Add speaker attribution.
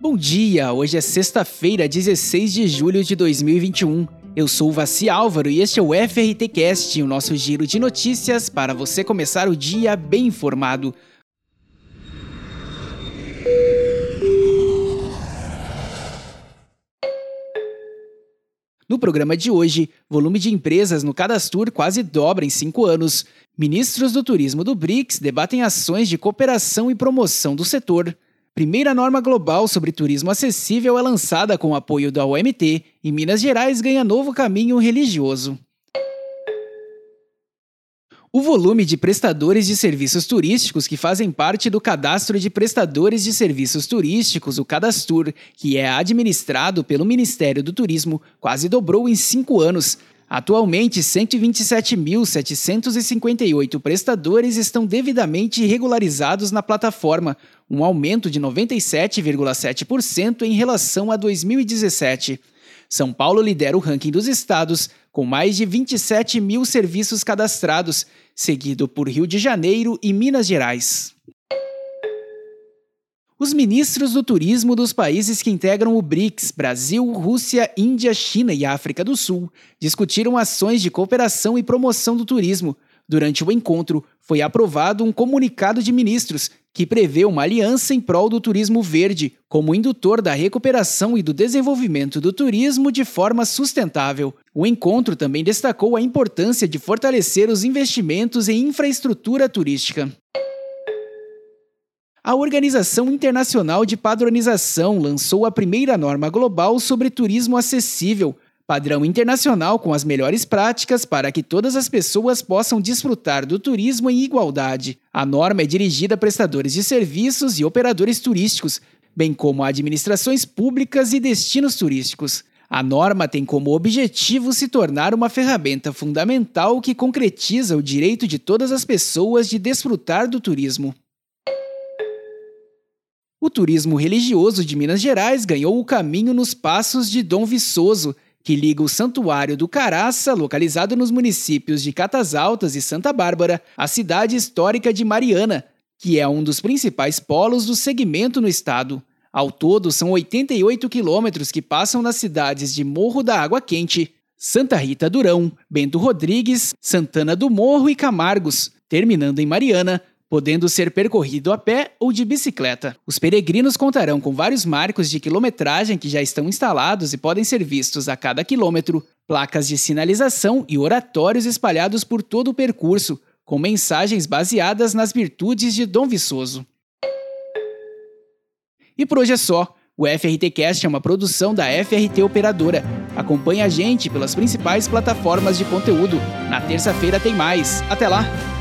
Speaker 1: Bom dia, hoje é sexta-feira, 16 de julho de 2021. Eu sou o Vaci Álvaro e este é o FRT Cast, o nosso giro de notícias para você começar o dia bem informado. No programa de hoje, volume de empresas no Cadastur quase dobra em cinco anos. Ministros do Turismo do BRICS debatem ações de cooperação e promoção do setor. Primeira norma global sobre turismo acessível é lançada com o apoio da OMT e Minas Gerais ganha novo caminho religioso. O volume de prestadores de serviços turísticos que fazem parte do Cadastro de Prestadores de Serviços Turísticos, o Cadastur, que é administrado pelo Ministério do Turismo, quase dobrou em cinco anos. Atualmente, 127.758 prestadores estão devidamente regularizados na plataforma, um aumento de 97,7% em relação a 2017. São Paulo lidera o ranking dos estados, com mais de 27 mil serviços cadastrados, seguido por Rio de Janeiro e Minas Gerais. Os ministros do turismo dos países que integram o BRICS, Brasil, Rússia, Índia, China e África do Sul, discutiram ações de cooperação e promoção do turismo. Durante o encontro, foi aprovado um comunicado de ministros que prevê uma aliança em prol do turismo verde, como indutor da recuperação e do desenvolvimento do turismo de forma sustentável. O encontro também destacou a importância de fortalecer os investimentos em infraestrutura turística. A Organização Internacional de Padronização lançou a primeira norma global sobre turismo acessível, padrão internacional com as melhores práticas para que todas as pessoas possam desfrutar do turismo em igualdade. A norma é dirigida a prestadores de serviços e operadores turísticos, bem como a administrações públicas e destinos turísticos. A norma tem como objetivo se tornar uma ferramenta fundamental que concretiza o direito de todas as pessoas de desfrutar do turismo. O turismo religioso de Minas Gerais ganhou o caminho nos passos de Dom Viçoso, que liga o Santuário do Caraça, localizado nos municípios de Catas Altas e Santa Bárbara, à cidade histórica de Mariana, que é um dos principais polos do segmento no estado. Ao todo, são 88 quilômetros que passam nas cidades de Morro da Água Quente, Santa Rita Durão, Bento Rodrigues, Santana do Morro e Camargos, terminando em Mariana, podendo ser percorrido a pé ou de bicicleta. Os peregrinos contarão com vários marcos de quilometragem que já estão instalados e podem ser vistos a cada quilômetro, placas de sinalização e oratórios espalhados por todo o percurso, com mensagens baseadas nas virtudes de Dom Viçoso. E por hoje é só. O FRT Cast é uma produção da FRT Operadora. Acompanhe a gente pelas principais plataformas de conteúdo. Na terça-feira tem mais. Até lá!